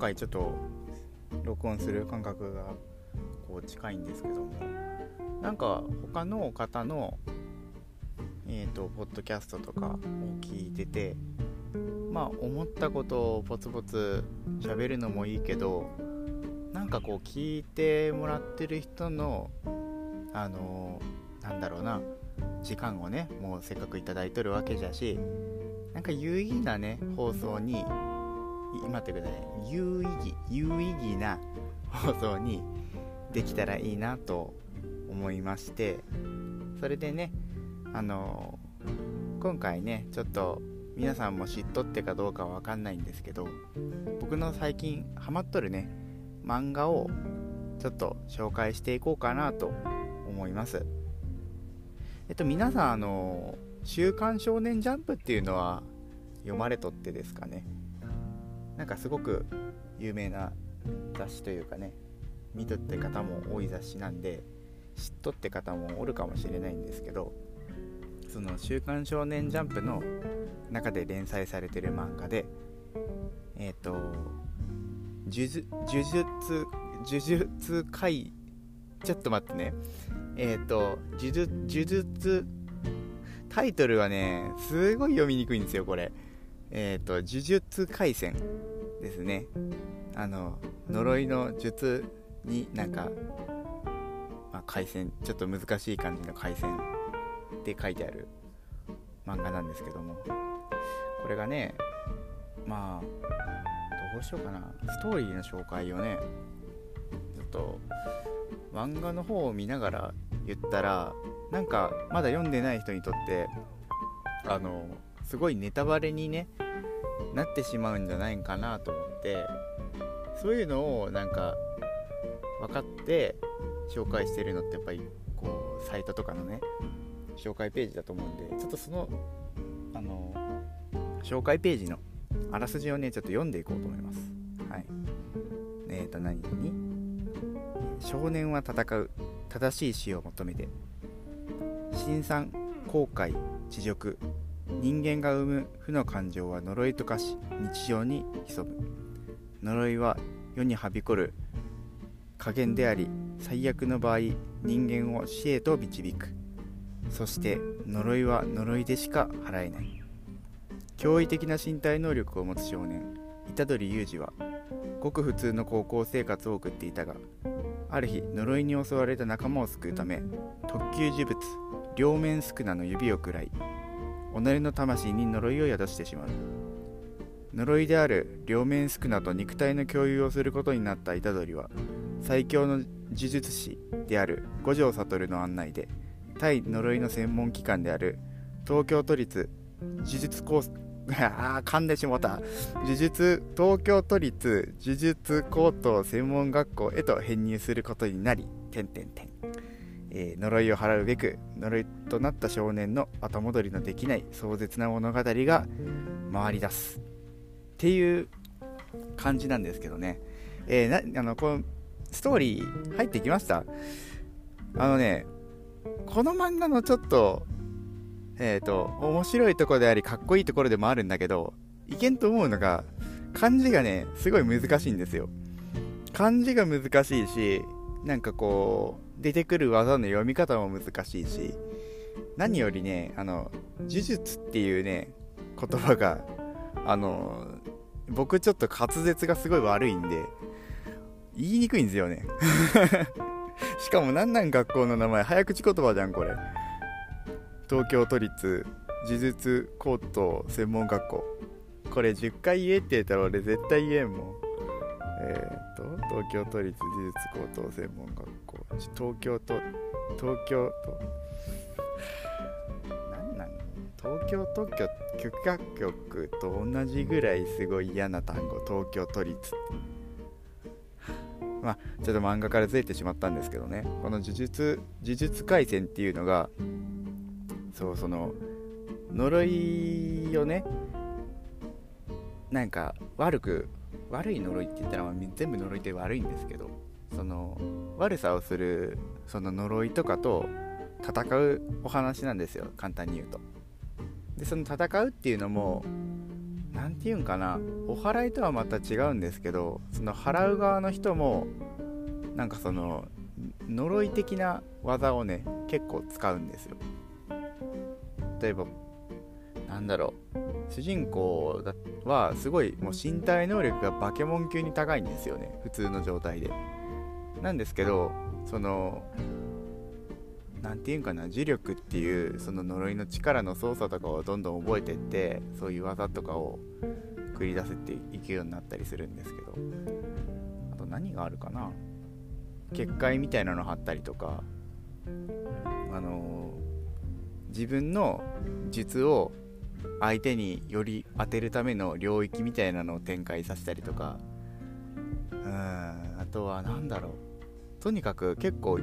回ちょっと録音する感覚がこう近いんですけどもなんか他の方のえーと、ポッドキャストとかを聞いててまあ思ったことをポツポツ喋るのもいいけどなんかこう聞いてもらってる人のあのー、なんだろうな時間をねもうせっかく頂いとるわけじゃしなんか有意義なね放送に待ってください。有意義有意義な放送にできたらいいなと思いましてそれでねあの今回ねちょっと皆さんも知っとってかどうかは分かんないんですけど僕の最近ハマっとるね漫画をちょっと紹介していこうかなと思います。えっと皆さんあの「週刊少年ジャンプ」っていうのは読まれとってですかね。なんかすごく有名な雑誌というかね見とって方も多い雑誌なんで知っとって方もおるかもしれないんですけどその「週刊少年ジャンプ」の中で連載されてる漫画でえっ、ー、と呪術呪術呪術回ちょっと待ってね。えっ、ー、と呪術呪術タイトルはねすごい読みにくいんですよこれ。えっ、ー、と呪術廻戦ですね。あの呪いの術になんか、まあ、回線ちょっと難しい感じの回線って書いてある漫画なんですけども。これがねまあどうしようかな。ストーリーの紹介をねちょっと漫画の方を見ながら言ったらなんかまだ読んでない人にとってあのすごいネタバレにねなってしまうんじゃないかなと思ってそういうのをなんか分かって紹介してるのってやっぱりこうサイトとかのね紹介ページだと思うんでちょっとそのあの紹介ページのあらすじをねちょっと読んでいこうと思います。はい。え、ー、と何？に少年は戦う。正しい死を求めて。辛酸後悔恥辱。人間が生む負の感情は呪いと化し日常に潜む。呪いは世にはびこる加減であり最悪の場合人間を死へと導く。そして呪いは呪いでしか払えない。驚異的な身体能力を持つ少年虎杖裕二はごく普通の高校生活を送っていたがある日呪いに襲われた仲間を救うため特級呪物両面宿儺の指を食らい己の魂に呪いを宿してしまう。呪いである両面宿儺と肉体の共有をすることになった虎杖は最強の呪術師である五条悟の案内で対呪いの専門機関である東京都立呪術コースああ噛んでしもた。呪術東京都立呪術高等専門学校へと編入することになり点点点えー、呪いを払うべく呪いとなった少年の後戻りのできない壮絶な物語が回り出すっていう感じなんですけどね、えー、なあのこのストーリー入ってきました？あのねこの漫画のちょっと、えっ、ー、と、面白いところであり、かっこいいところでもあるんだけど、いけんと思うのが、漢字がね、すごい難しいんですよ。漢字が難しいし、なんかこう、出てくる技の読み方も難しいし、何よりね、あの、呪術っていうね、言葉が、あの、僕ちょっと滑舌がすごい悪いんで、言いにくいんですよね。しかもなんなん学校の名前早口言葉じゃんこれ。東京都立呪術高等専門学校。これ10回言えって言ったら俺絶対言えんもん。え、と東京都立呪術高等専門学校。東京都東京都なんなん？東京特許許可局と同じぐらいすごい嫌な単語。東京都立。ってまあ、ちょっと漫画からずれてしまったんですけどね。この呪術呪術廻戦っていうのがそうその呪いをねなんか悪く悪い呪いって言ったら全部呪いって悪いんですけどその悪さをするその呪いとかと戦うお話なんですよ。簡単に言うと。でその戦うっていうのも何て言うんかな。お祓いとはまた違うんですけどその払う側の人もなんかその呪い的な技をね結構使うんですよ。例えばなんだろう。主人公はすごいもう身体能力がバケモン級に高いんですよね。普通の状態で。なんですけどその何て言うんかな呪力っていうその呪いの力の操作とかをどんどん覚えてってそういう技とかを繰り出せていくようになったりするんですけど。あと何があるかな。結界みたいなの貼ったりとか。あの、自分の術を相手により当てるための領域みたいなのを展開させたりとか。うんあとは何だろう。とにかく結構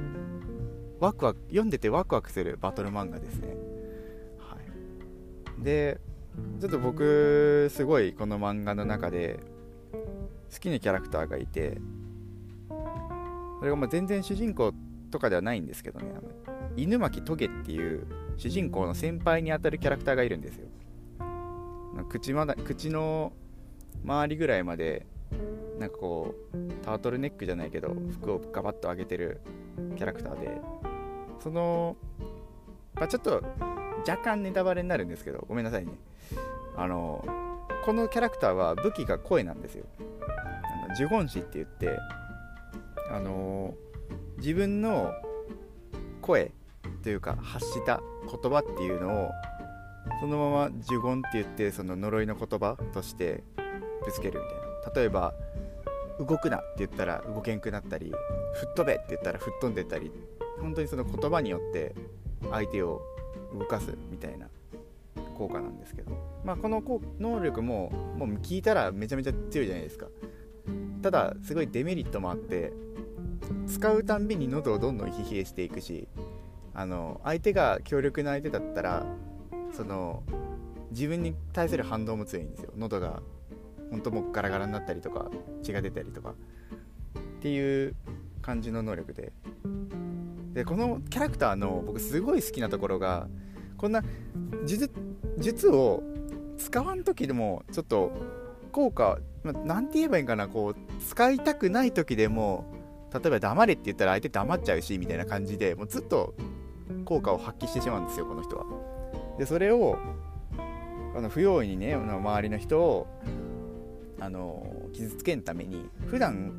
ワクワク読んでてワクワクするバトル漫画ですね、はい、でちょっと僕すごいこの漫画の中で好きなキャラクターがいてそれがまあ全然主人公とかではないんですけどね。犬巻トゲっていう主人公の先輩にあたるキャラクターがいるんですよ。口まだ口の周りぐらいまでなんかこうタートルネックじゃないけど服をガバッと上げてるキャラクターでその、まあ、ちょっと若干ネタバレになるんですけどごめんなさいね。あのこのキャラクターは武器が声なんですよ。あの呪言師って言ってあの自分の声というか発した言葉っていうのをそのまま呪言って言ってその呪いの言葉としてぶつけるみたいな。例えば動くなって言ったら動けんくなったり吹っ飛べって言ったら吹っ飛んでたり本当にその言葉によって相手を動かすみたいな効果なんですけど、まあ、この能力ももう聞いたらめちゃめちゃ強いじゃないですか。ただすごいデメリットもあって使うたんびに喉をどんどん疲弊していくしあの相手が強力な相手だったらその自分に対する反動も強いんですよ。喉が本当もうガラガラになったりとか血が出たりとか。っていう感じの能力で。でこのキャラクターの僕すごい好きなところがこんな術術を使わん時でもちょっと効果何て言えばいいんかなこう使いたくない時でも例えば黙れって言ったら相手黙っちゃうしみたいな感じでもうずっと効果を発揮してしまうんですよこの人は。でそれをあの不用意にね周りの人をあの傷つけんために普段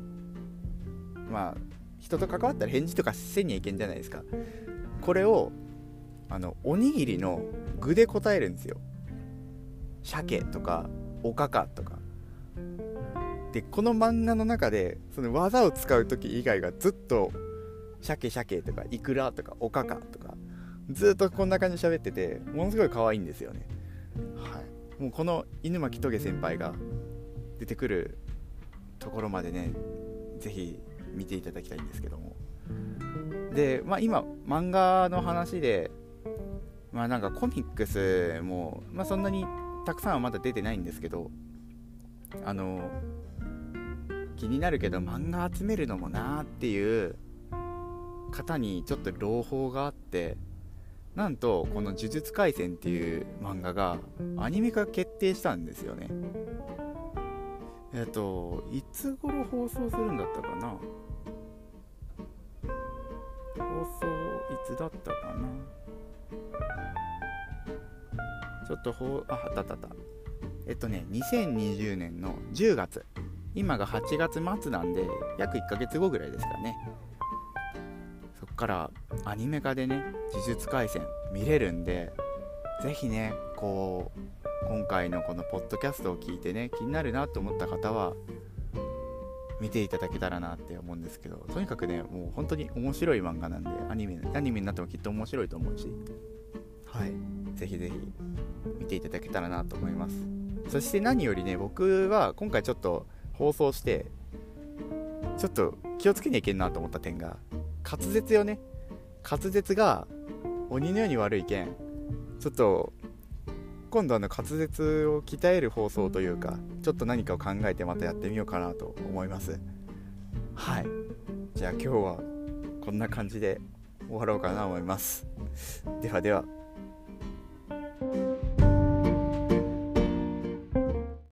まあ人と関わったら返事とかせにはいけんじゃないですか。これをあのおにぎりの具で答えるんですよ。鮭とかおかかとか。でこの漫画の中でその技を使う時以外がずっと鮭鮭とかイクラとかおかかとかずっとこんな感じで喋っててものすごい可愛いんですよね。はい。もうこの犬巻棘先輩が出てくるところまでね是非見ていただきたいんですけども。で、まあ、今漫画の話でまあなんかコミックスも、まあ、そんなにたくさんはまだ出てないんですけどあの気になるけど漫画集めるのもなーっていう方にちょっと朗報があってなんとこの「呪術廻戦」っていう漫画がアニメ化決定したんですよね。えっ、といつ頃放送するんだったかな？放送いつだったかな？ちょっとほああったあったあった。えっとね2020年の10月今が8月末なんで約1ヶ月後ぐらいですかね。からアニメ化でね呪術廻戦見れるんでぜひねこう今回のこのポッドキャストを聞いてね気になるなと思った方は見ていただけたらなって思うんですけどとにかくねもう本当に面白い漫画なんでアニメアニメになってもきっと面白いと思うしはいぜひぜひ見ていただけたらなと思います。そして何よりね僕は今回ちょっと放送してちょっと気をつけにゃいけんなと思った点が滑舌よね。滑舌が鬼のように悪いけんちょっと今度あの滑舌を鍛える放送というかちょっと何かを考えてまたやってみようかなと思います。はい。じゃあ今日はこんな感じで終わろうかなと思います。ではでは。